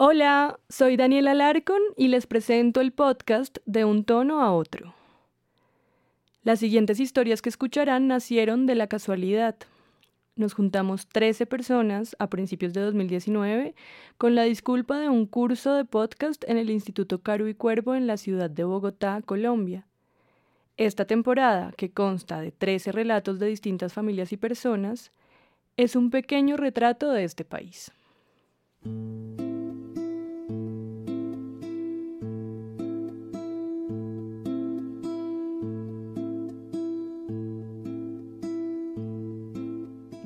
Hola, soy Daniela Larcon y les presento el podcast de un tono a otro. Las siguientes historias que escucharán nacieron de la casualidad. Nos juntamos 13 personas a principios de 2019 con la disculpa de un curso de podcast en el Instituto Caru y Cuervo en la ciudad de Bogotá, Colombia. Esta temporada, que consta de 13 relatos de distintas familias y personas, es un pequeño retrato de este país.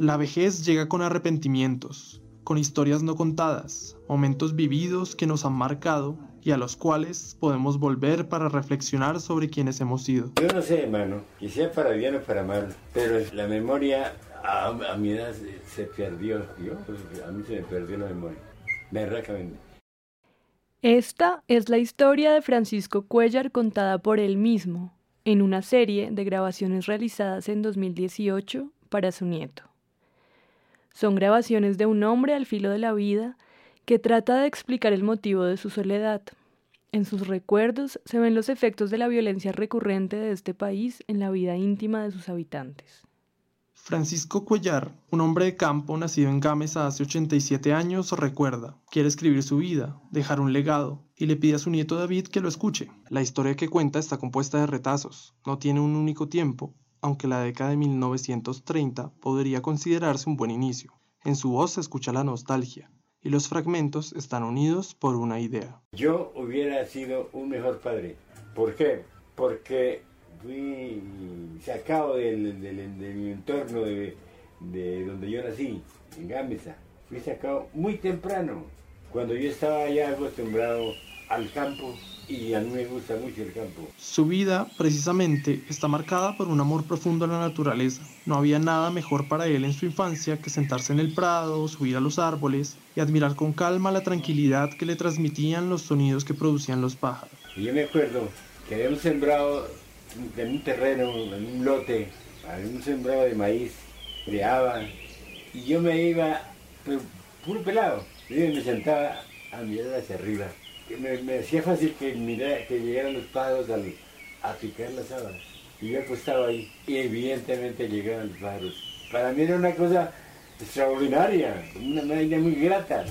La vejez llega con arrepentimientos, con historias no contadas, momentos vividos que nos han marcado y a los cuales podemos volver para reflexionar sobre quienes hemos sido. Yo no sé, hermano, que sea para bien o para mal, pero la memoria a, mi edad se, perdió. Yo, pues, a mí se me perdió la memoria, berracamente. Esta es la historia de Francisco Cuellar contada por él mismo, en una serie de grabaciones realizadas en 2018 para su nieto. Son grabaciones de un hombre al filo de la vida que trata de explicar el motivo de su soledad. En sus recuerdos se ven los efectos de la violencia recurrente de este país en la vida íntima de sus habitantes. Francisco Cuellar, un hombre de campo nacido en Gámeza hace 87 años, recuerda, quiere escribir su vida, dejar un legado, y le pide a su nieto David que lo escuche. La historia que cuenta está compuesta de retazos, no tiene un único tiempo, aunque la década de 1930 podría considerarse un buen inicio. En su voz se escucha la nostalgia, y los fragmentos están unidos por una idea. Yo hubiera sido un mejor padre. ¿Por qué? Porque fui sacado del, de mi entorno, de, de, donde yo nací, en Gámeza. Fui sacado muy temprano, cuando yo estaba ya acostumbrado al campo y a mí me gusta mucho el campo. Su vida, precisamente, está marcada por un amor profundo a la naturaleza. No había nada mejor para él en su infancia que sentarse en el prado, subir a los árboles y admirar con calma la tranquilidad que le transmitían los sonidos que producían los pájaros. Yo me acuerdo que habíamos sembrado en un terreno, en un lote, habíamos sembrado de maíz, creaba, y yo me iba, pues, puro pelado, y me sentaba a mirar hacia arriba me, hacía fácil que, llegaran los pájaros a picar las habas. Y yo acostaba ahí y evidentemente llegaban los pájaros. Para mí era una cosa extraordinaria, una vaina muy grata.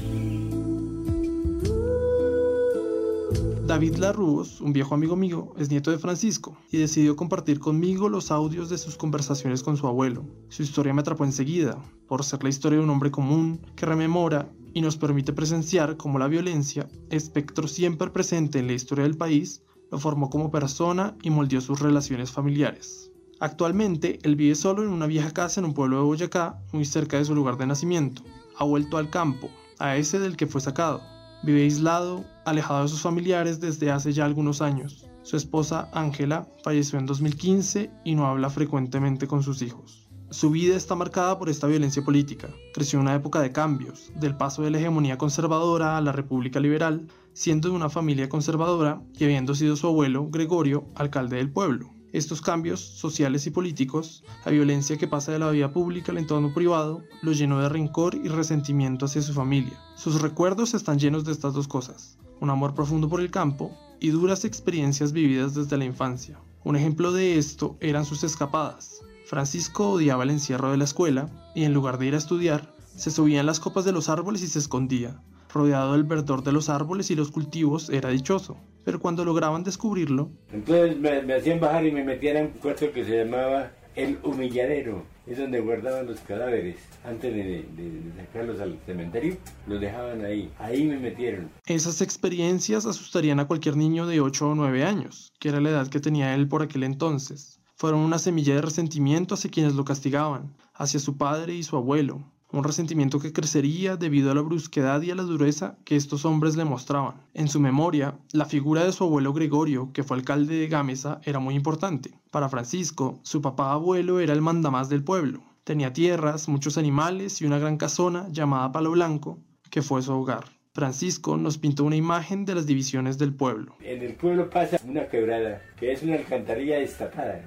David Larrúos, un viejo amigo mío, es nieto de Francisco y decidió compartir conmigo los audios de sus conversaciones con su abuelo. Su historia me atrapó enseguida, por ser la historia de un hombre común que rememora y nos permite presenciar cómo la violencia, espectro siempre presente en la historia del país, lo formó como persona y moldeó sus relaciones familiares. Actualmente, él vive solo en una vieja casa en un pueblo de Boyacá, muy cerca de su lugar de nacimiento. Ha vuelto al campo, a ese del que fue sacado. Vive aislado, alejado de sus familiares desde hace ya algunos años. Su esposa, Ángela, falleció en 2015 y no habla frecuentemente con sus hijos. Su vida está marcada por esta violencia política. Creció en una época de cambios, del paso de la hegemonía conservadora a la república liberal, siendo de una familia conservadora y habiendo sido su abuelo, Gregorio, alcalde del pueblo. Estos cambios sociales y políticos, la violencia que pasa de la vida pública al entorno privado, lo llenó de rencor y resentimiento hacia su familia. Sus recuerdos están llenos de estas dos cosas, un amor profundo por el campo y duras experiencias vividas desde la infancia. Un ejemplo de esto eran sus escapadas, Francisco odiaba el encierro de la escuela y en lugar de ir a estudiar, se subía en las copas de los árboles y se escondía. Rodeado del verdor de los árboles y los cultivos, era dichoso, pero cuando lograban descubrirlo... Entonces me, hacían bajar y me metían en un cuarto que se llamaba el humilladero. Es donde guardaban los cadáveres. Antes de, de, sacarlos al cementerio, los dejaban ahí. Ahí me metieron. Esas experiencias asustarían a cualquier niño de 8 o 9 años, que era la edad que tenía él por aquel entonces fueron una semilla de resentimiento hacia quienes lo castigaban, hacia su padre y su abuelo, un resentimiento que crecería debido a la brusquedad y a la dureza que estos hombres le mostraban. En su memoria, la figura de su abuelo Gregorio, que fue alcalde de Gámeza, era muy importante. Para Francisco, su papá abuelo era el mandamás del pueblo. Tenía tierras, muchos animales y una gran casona llamada Palo Blanco, que fue su hogar. Francisco nos pintó una imagen de las divisiones del pueblo. En el pueblo pasa una quebrada, que es una alcantarilla destapada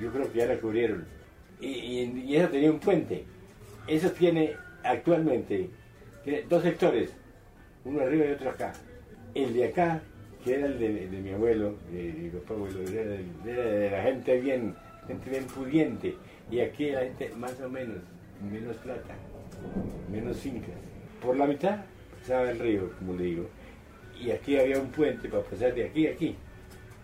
yo creo que ya la cubrieron. Y, y, eso tenía un puente. Eso tiene actualmente dos sectores. uno arriba y otro acá. El de acá, que era el de, mi abuelo, de, mi papá abuelo, era, de la gente bien, gente bien pudiente, y aquí la gente más o menos, menos plata, menos fincas. Por la mitad pasaba el río, como le digo, y aquí había un puente para pasar de aquí a aquí,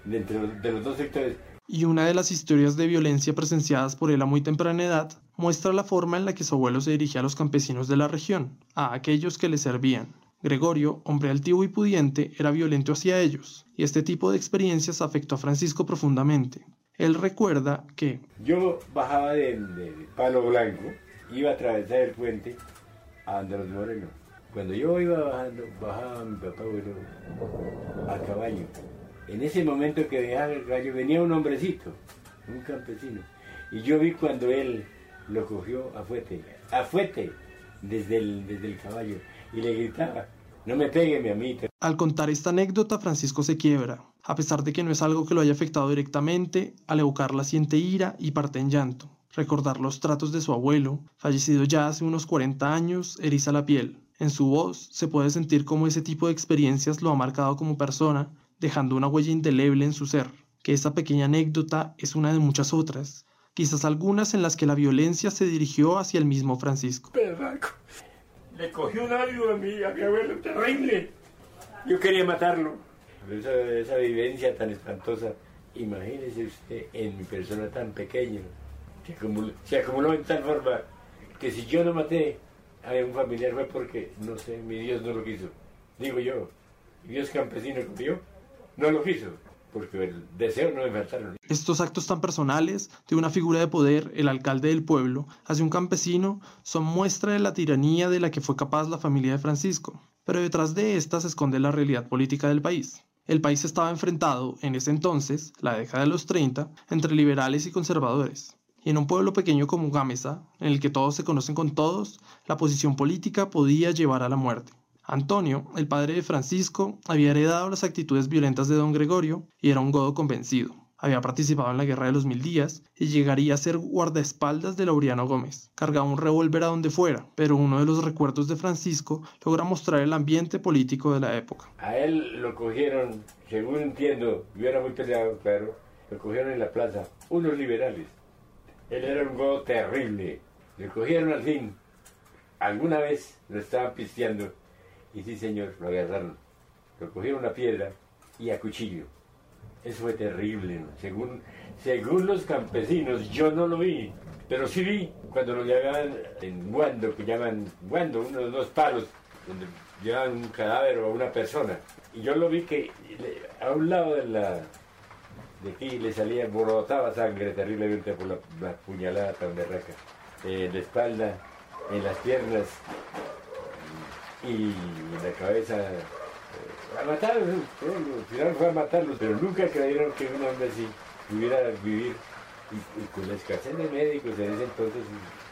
dentro de los dos sectores. Y una de las historias de violencia presenciadas por él a muy temprana edad muestra la forma en la que su abuelo se dirigía a los campesinos de la región, a aquellos que le servían. Gregorio, hombre altivo y pudiente, era violento hacia ellos, y este tipo de experiencias afectó a Francisco profundamente. Él recuerda que yo bajaba del, Palo Blanco, iba a atravesar el puente a Andrés Moreno. Cuando yo iba bajando, bajaba mi papá a caballo. En ese momento que dejaba el caballo venía un hombrecito, un campesino. Y yo vi cuando él lo cogió a fuete, a fuete, desde el, desde el caballo. Y le gritaba, no me pegue mi amita. Al contar esta anécdota, Francisco se quiebra. A pesar de que no es algo que lo haya afectado directamente, al evocarla siente ira y parte en llanto. Recordar los tratos de su abuelo, fallecido ya hace unos 40 años, eriza la piel. En su voz se puede sentir cómo ese tipo de experiencias lo ha marcado como persona, dejando una huella indeleble en su ser. Que esa pequeña anécdota es una de muchas otras, quizás algunas en las que la violencia se dirigió hacia el mismo Francisco. Le cogió un algo a mi, a mi abuelo, terrible. Yo quería matarlo. Esa, esa vivencia tan espantosa, imagínese usted en mi persona tan pequeña, se acumuló, se acumuló en tal forma que si yo no maté a un familiar fue porque, no sé, mi Dios no lo quiso. Digo yo, Dios campesino como yo, no lo quiso porque el deseo no me faltaron. Estos actos tan personales de una figura de poder, el alcalde del pueblo, hacia un campesino, son muestra de la tiranía de la que fue capaz la familia de Francisco. Pero detrás de esta se esconde la realidad política del país. El país estaba enfrentado, en ese entonces, la década de los 30, entre liberales y conservadores. Y en un pueblo pequeño como Gámeza, en el que todos se conocen con todos, la posición política podía llevar a la muerte. Antonio, el padre de Francisco, había heredado las actitudes violentas de don Gregorio y era un godo convencido. Había participado en la Guerra de los Mil Días y llegaría a ser guardaespaldas de Laureano Gómez. Cargaba un revólver a donde fuera, pero uno de los recuerdos de Francisco logra mostrar el ambiente político de la época. A él lo cogieron, según entiendo, yo era muy peleado, claro, lo cogieron en la plaza, unos liberales. Él era un godo terrible. Le cogieron al fin. Alguna vez lo estaban pisteando y sí, señor, lo agarraron. Lo cogieron una piedra y a cuchillo. Eso fue terrible, según, según los campesinos, yo no lo vi, pero sí vi cuando lo llevaban en guando, que llaman guando, unos dos palos, donde llevaban un cadáver o una persona. Y yo lo vi que a un lado de la de aquí le salía, borotaba sangre terriblemente por la, puñalada tan berraca. en la espalda, en las piernas, y la cabeza eh, a matarlos, al final fue a matarlos, pero nunca creyeron que un hombre así pudiera vivir y, con la escasez de médicos en ese entonces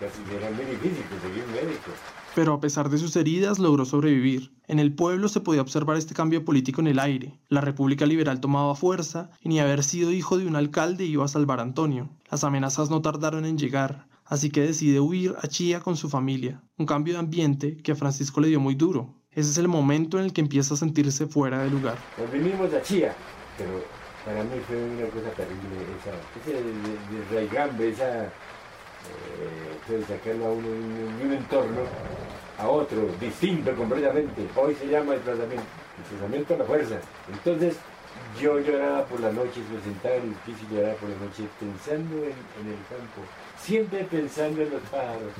casi era muy difícil conseguir un médico. Pero a pesar de sus heridas logró sobrevivir. En el pueblo se podía observar este cambio político en el aire. La República Liberal tomaba fuerza y ni haber sido hijo de un alcalde iba a salvar a Antonio. Las amenazas no tardaron en llegar así que decide huir a Chía con su familia, un cambio de ambiente que a Francisco le dio muy duro. Ese es el momento en el que empieza a sentirse fuera de lugar. Nos vinimos a Chía, pero para mí fue una cosa terrible, esa, ese desraigambre, esa, eh, sacarlo a uno de un, entorno a otro, distinto completamente. Hoy se llama desplazamiento, desplazamiento a la fuerza. Entonces, yo lloraba por la noche, me sentaba en el piso y lloraba por la noche pensando en el campo, siempre pensando en los pájaros.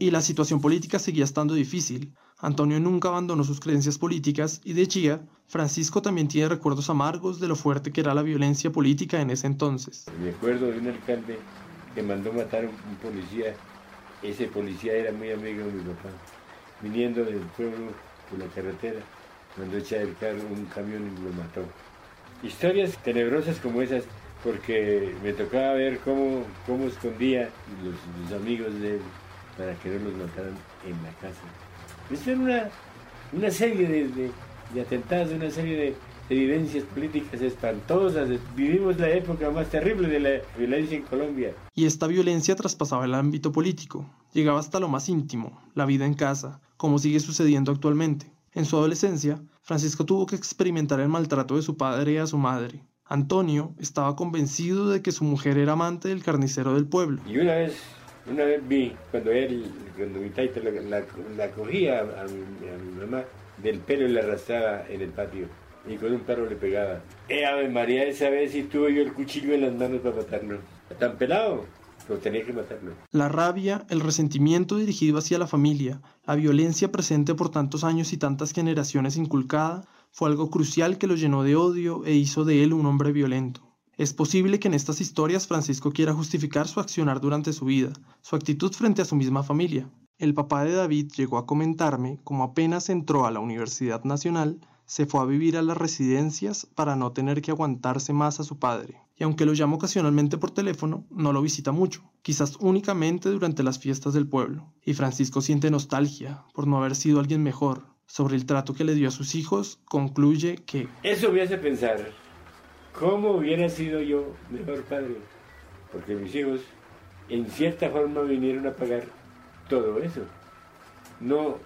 Y la situación política seguía estando difícil. Antonio nunca abandonó sus creencias políticas y de Chía, Francisco también tiene recuerdos amargos de lo fuerte que era la violencia política en ese entonces. Me acuerdo de un alcalde que mandó matar a un policía. Ese policía era muy amigo de mi papá. Viniendo del pueblo por la carretera, mandó echar el carro un camión y lo mató. Historias tenebrosas como esas, porque me tocaba ver cómo, cómo escondía los, los amigos de él para que no los mataran en la casa. Esto era una, una serie de, y atentados de una serie de, de vivencias políticas espantosas. Vivimos la época más terrible de la violencia en Colombia. Y esta violencia traspasaba el ámbito político, llegaba hasta lo más íntimo, la vida en casa, como sigue sucediendo actualmente. En su adolescencia, Francisco tuvo que experimentar el maltrato de su padre y a su madre. Antonio estaba convencido de que su mujer era amante del carnicero del pueblo. Y una vez, una vez vi, cuando él, cuando mi taita la, la, cogía a, mi, a mi mamá del pelo y la arrastraba en el patio y con un perro le pegaba. Eh, Ave María, esa vez tuve yo el cuchillo en las manos para matarlo. Tan pelado, pero tenía que matarlo. La rabia, el resentimiento dirigido hacia la familia, la violencia presente por tantos años y tantas generaciones inculcada, fue algo crucial que lo llenó de odio e hizo de él un hombre violento. Es posible que en estas historias Francisco quiera justificar su accionar durante su vida, su actitud frente a su misma familia. El papá de David llegó a comentarme cómo apenas entró a la Universidad Nacional, se fue a vivir a las residencias para no tener que aguantarse más a su padre. Y aunque lo llama ocasionalmente por teléfono, no lo visita mucho, quizás únicamente durante las fiestas del pueblo. Y Francisco siente nostalgia por no haber sido alguien mejor. Sobre el trato que le dio a sus hijos, concluye que... Eso me hace pensar, ¿cómo hubiera sido yo mejor padre? Porque mis hijos, en cierta forma, vinieron a pagar todo eso. No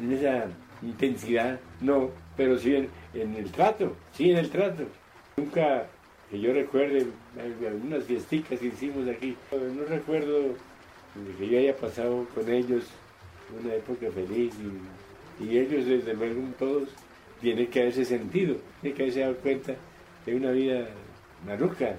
en esa intensidad, no, pero sí en, el trato, sí en el trato. Nunca que yo recuerde algunas fiesticas que hicimos aquí, no recuerdo que yo haya pasado con ellos una época feliz y, ellos desde luego todos tienen que haberse sentido, tienen que haberse dado cuenta de una vida maruca,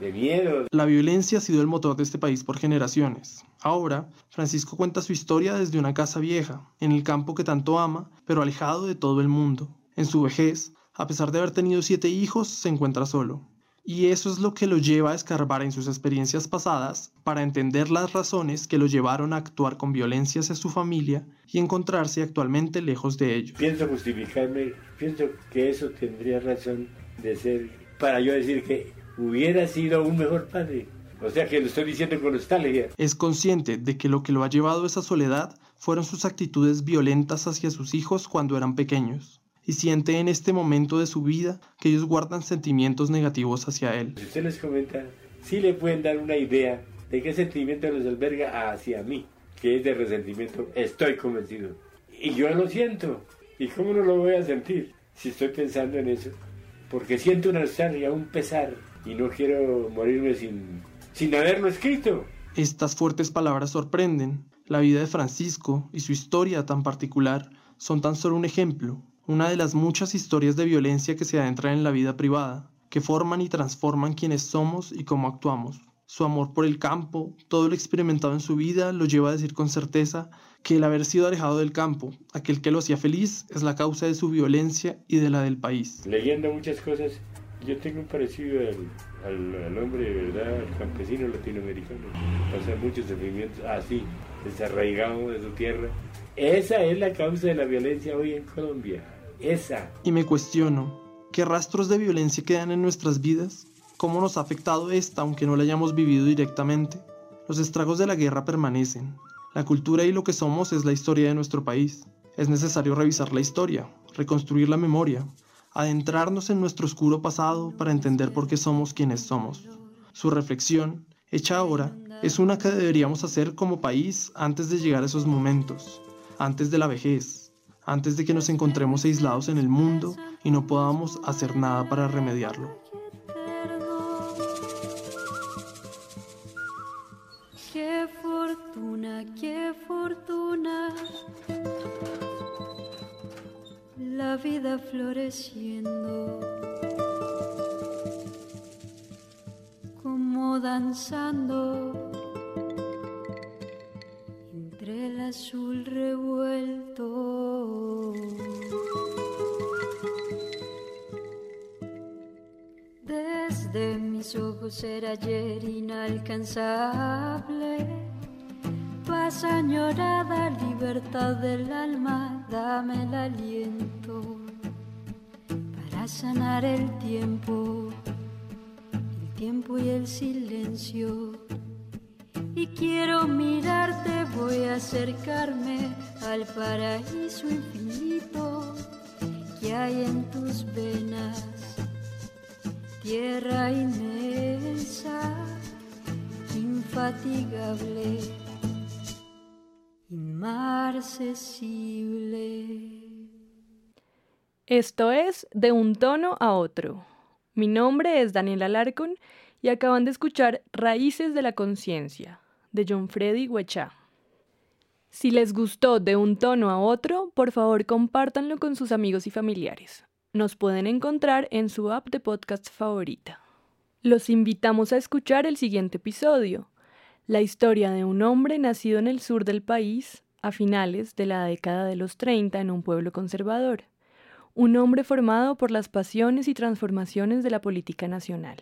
de miedo. La violencia ha sido el motor de este país por generaciones. Ahora, Francisco cuenta su historia desde una casa vieja, en el campo que tanto ama, pero alejado de todo el mundo. En su vejez, a pesar de haber tenido siete hijos, se encuentra solo. Y eso es lo que lo lleva a escarbar en sus experiencias pasadas para entender las razones que lo llevaron a actuar con violencia hacia su familia y encontrarse actualmente lejos de ellos. Pienso justificarme, pienso que eso tendría razón de ser para yo decir que hubiera sido un mejor padre. O sea que lo estoy diciendo con nostalgia. Es consciente de que lo que lo ha llevado a esa soledad fueron sus actitudes violentas hacia sus hijos cuando eran pequeños y siente en este momento de su vida que ellos guardan sentimientos negativos hacia él. Si usted les comenta, sí le pueden dar una idea de qué sentimiento les alberga hacia mí, que es de resentimiento, estoy convencido. Y yo lo siento. ¿Y cómo no lo voy a sentir si estoy pensando en eso? Porque siento una nostalgia, un pesar, y no quiero morirme sin, sin haberlo escrito. Estas fuertes palabras sorprenden. La vida de Francisco y su historia tan particular son tan solo un ejemplo, una de las muchas historias de violencia que se adentran en la vida privada, que forman y transforman quienes somos y cómo actuamos. Su amor por el campo, todo lo experimentado en su vida, lo lleva a decir con certeza que el haber sido alejado del campo, aquel que lo hacía feliz, es la causa de su violencia y de la del país. Leyendo muchas cosas, yo tengo un parecido al, al, hombre, ¿verdad? Al campesino latinoamericano. Pasa muchos sufrimientos así, desarraigado de su tierra. Esa es la causa de la violencia hoy en Colombia esa. Y me cuestiono, ¿qué rastros de violencia quedan en nuestras vidas? ¿Cómo nos ha afectado esta aunque no la hayamos vivido directamente? Los estragos de la guerra permanecen. La cultura y lo que somos es la historia de nuestro país. Es necesario revisar la historia, reconstruir la memoria, adentrarnos en nuestro oscuro pasado para entender por qué somos quienes somos. Su reflexión, hecha ahora, es una que deberíamos hacer como país antes de llegar a esos momentos, antes de la vejez, antes de que nos encontremos aislados en el mundo y no podamos hacer nada para remediarlo. Qué fortuna, qué fortuna. Vida floreciendo. Como danzando entre el azul revuelto. Desde mis ojos era ayer inalcanzable. Paz añorada, libertad del alma, dame el aliento sanar el tiempo, el tiempo y el silencio y quiero mirarte, voy a acercarme al paraíso infinito que hay en tus venas, tierra inmensa, infatigable, inmarcesible. Esto es De un tono a otro. Mi nombre es Daniela Larcon y acaban de escuchar Raíces de la Conciencia, de John Freddy Huecha. Si les gustó de un tono a otro, por favor compártanlo con sus amigos y familiares. Nos pueden encontrar en su app de podcast favorita. Los invitamos a escuchar el siguiente episodio, la historia de un hombre nacido en el sur del país a finales de la década de los 30 en un pueblo conservador, un hombre formado por las pasiones y transformaciones de la política nacional.